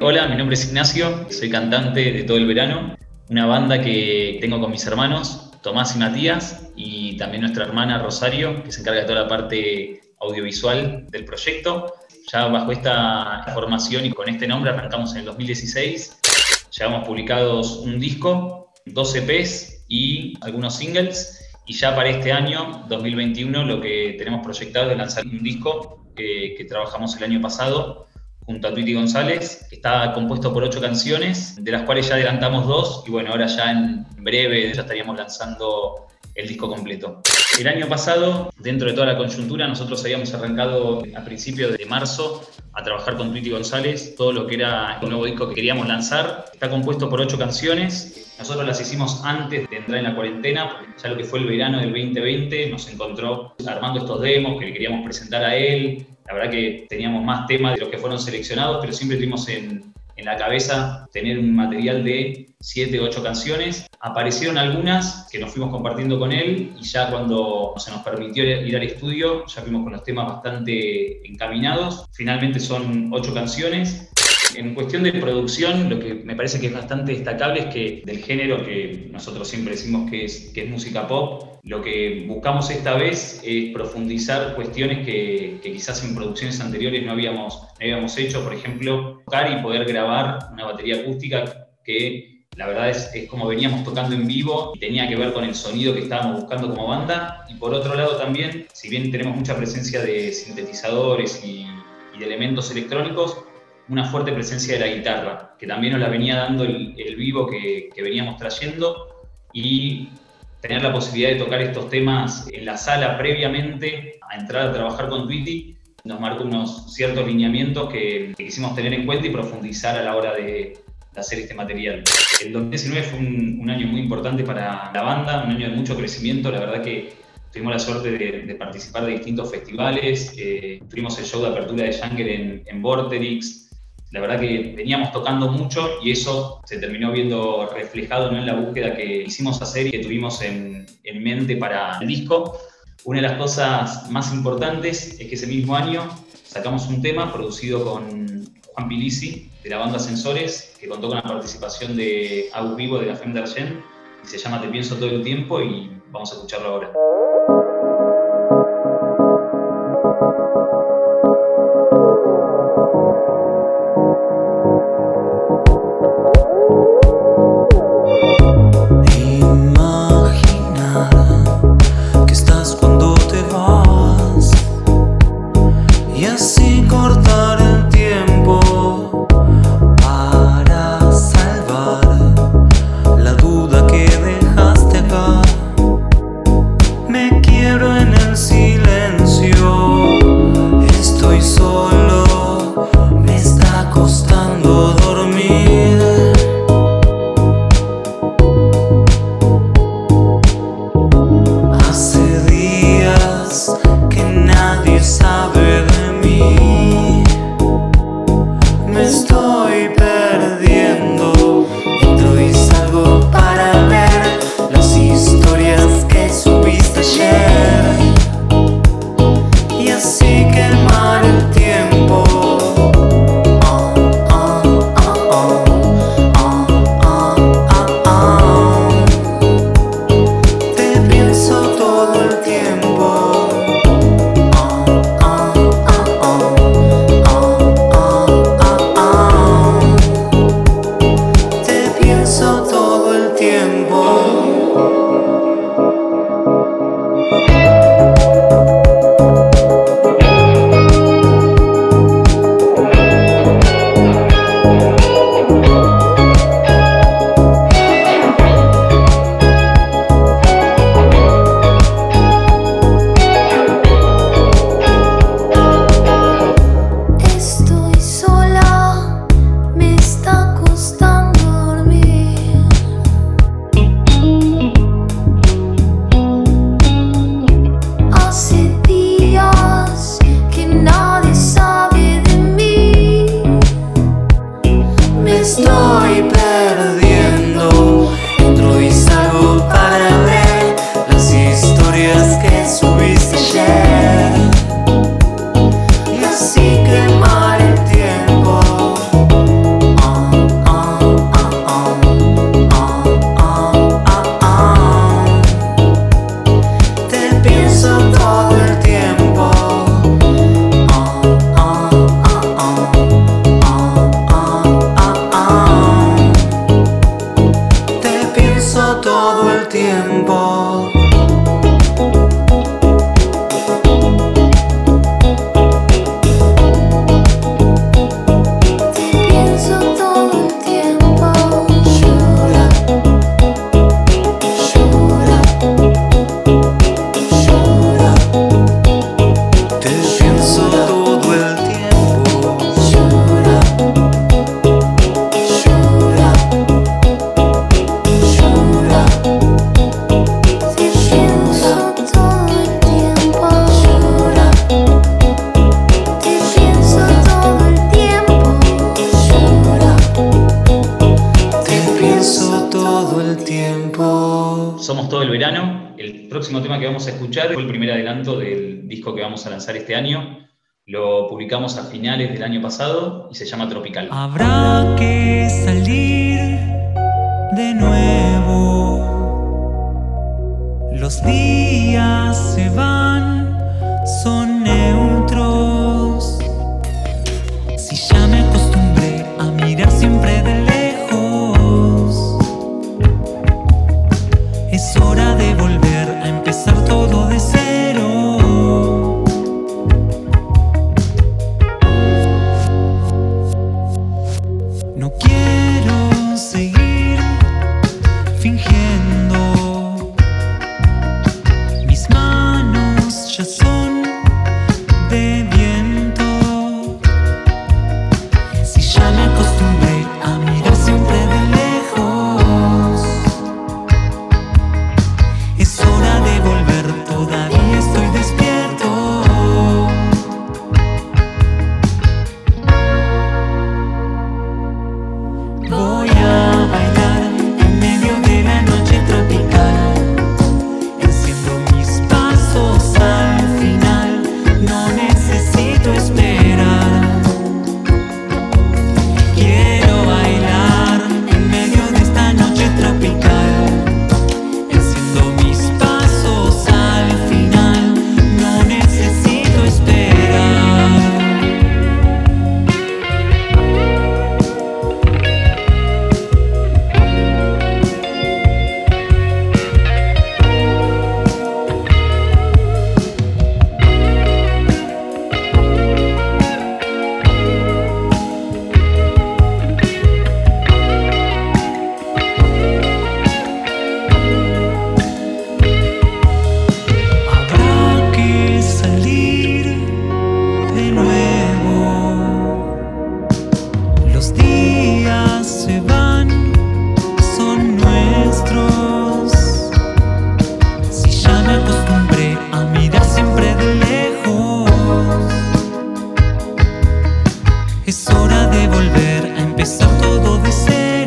Hola, mi nombre es Ignacio, soy cantante de todo el verano, una banda que tengo con mis hermanos, Tomás y Matías, y también nuestra hermana Rosario, que se encarga de toda la parte audiovisual del proyecto. Ya bajo esta formación y con este nombre arrancamos en el 2016. Llevamos publicados un disco, dos EPs y algunos singles. Y ya para este año, 2021, lo que tenemos proyectado es lanzar un disco que, que trabajamos el año pasado junto a Twitty González, está compuesto por ocho canciones, de las cuales ya adelantamos dos, y bueno, ahora ya en breve ya estaríamos lanzando el disco completo. El año pasado, dentro de toda la coyuntura, nosotros habíamos arrancado a principios de marzo a trabajar con Twitty González todo lo que era el nuevo disco que queríamos lanzar. Está compuesto por ocho canciones. Nosotros las hicimos antes de entrar en la cuarentena, ya lo que fue el verano del 2020 nos encontró armando estos demos que le queríamos presentar a él, la verdad que teníamos más temas de los que fueron seleccionados, pero siempre tuvimos en, en la cabeza tener un material de 7, 8 canciones. Aparecieron algunas que nos fuimos compartiendo con él y ya cuando se nos permitió ir al estudio, ya fuimos con los temas bastante encaminados. Finalmente son 8 canciones en cuestión de producción, lo que me parece que es bastante destacable es que del género que nosotros siempre decimos que es, música pop, lo que buscamos esta vez es profundizar cuestiones que, quizás en producciones anteriores no habíamos, no habíamos hecho, por ejemplo, tocar y poder grabar una batería acústica que la verdad es, es, como veníamos tocando en vivo y tenía que ver con el sonido que estábamos buscando como banda. Y por otro lado también, si bien tenemos mucha presencia de sintetizadores y, y de elementos electrónicos, una fuerte presencia de la guitarra, que también nos la venía dando el, vivo que, veníamos trayendo y tener la posibilidad de tocar estos temas en la sala previamente a entrar a trabajar con Twitty nos marcó unos ciertos lineamientos que, quisimos tener en cuenta y profundizar a la hora de, hacer este material. El 2019 fue un, año muy importante para la banda, un año de mucho crecimiento, la verdad que tuvimos la suerte de, participar de distintos festivales, eh, tuvimos el show de apertura de Janger en, en Vorterix, la verdad que veníamos tocando mucho y eso se terminó viendo reflejado en la búsqueda que hicimos hacer y que tuvimos en, en mente para el disco. Una de las cosas más importantes es que ese mismo año sacamos un tema producido con Juan Pilisi de la banda Sensores, que contó con la participación de Agus Vivo de la Femme d'Argent y se llama Te pienso todo el tiempo y vamos a escucharlo ahora. se cortar. todo el verano. El próximo tema que vamos a escuchar fue el primer adelanto del disco que vamos a lanzar este año. Lo publicamos a finales del año pasado y se llama Tropical. Habrá que salir de nuevo. Los días se van, son I say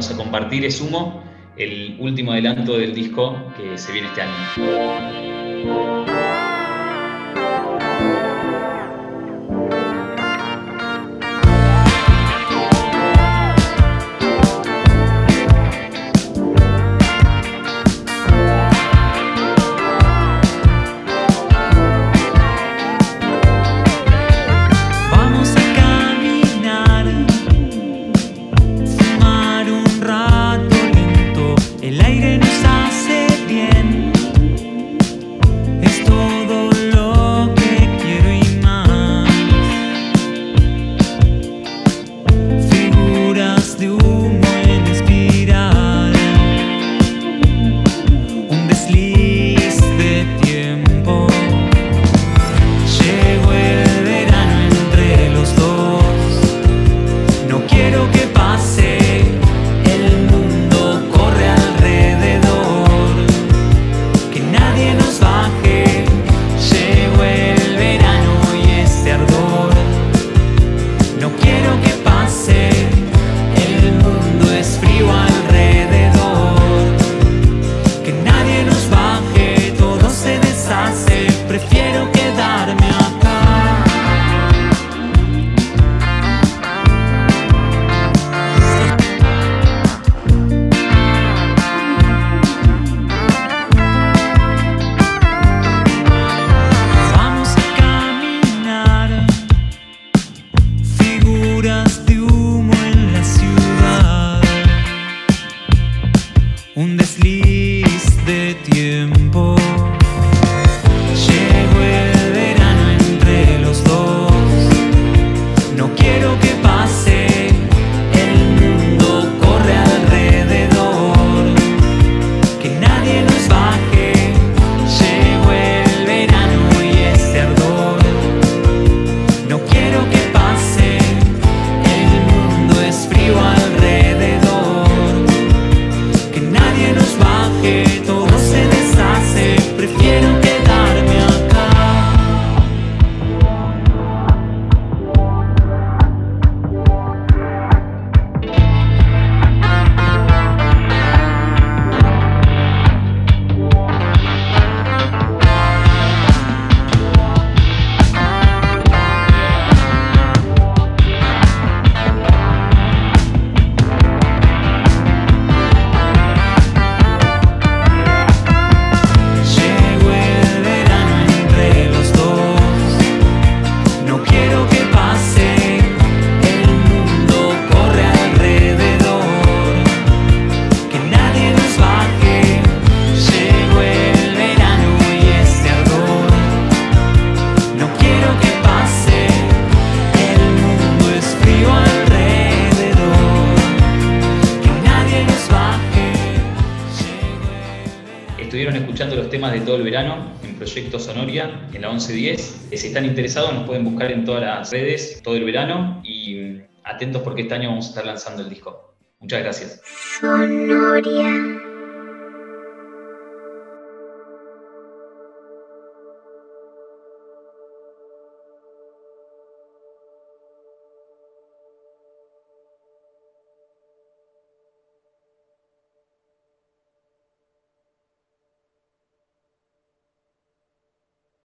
vamos a compartir es Humo, el último adelanto del disco que se viene este año. De todo el verano en Proyecto Sonoria, en la 1110. Si están interesados, nos pueden buscar en todas las redes todo el verano y atentos porque este año vamos a estar lanzando el disco. Muchas gracias. Sonoria.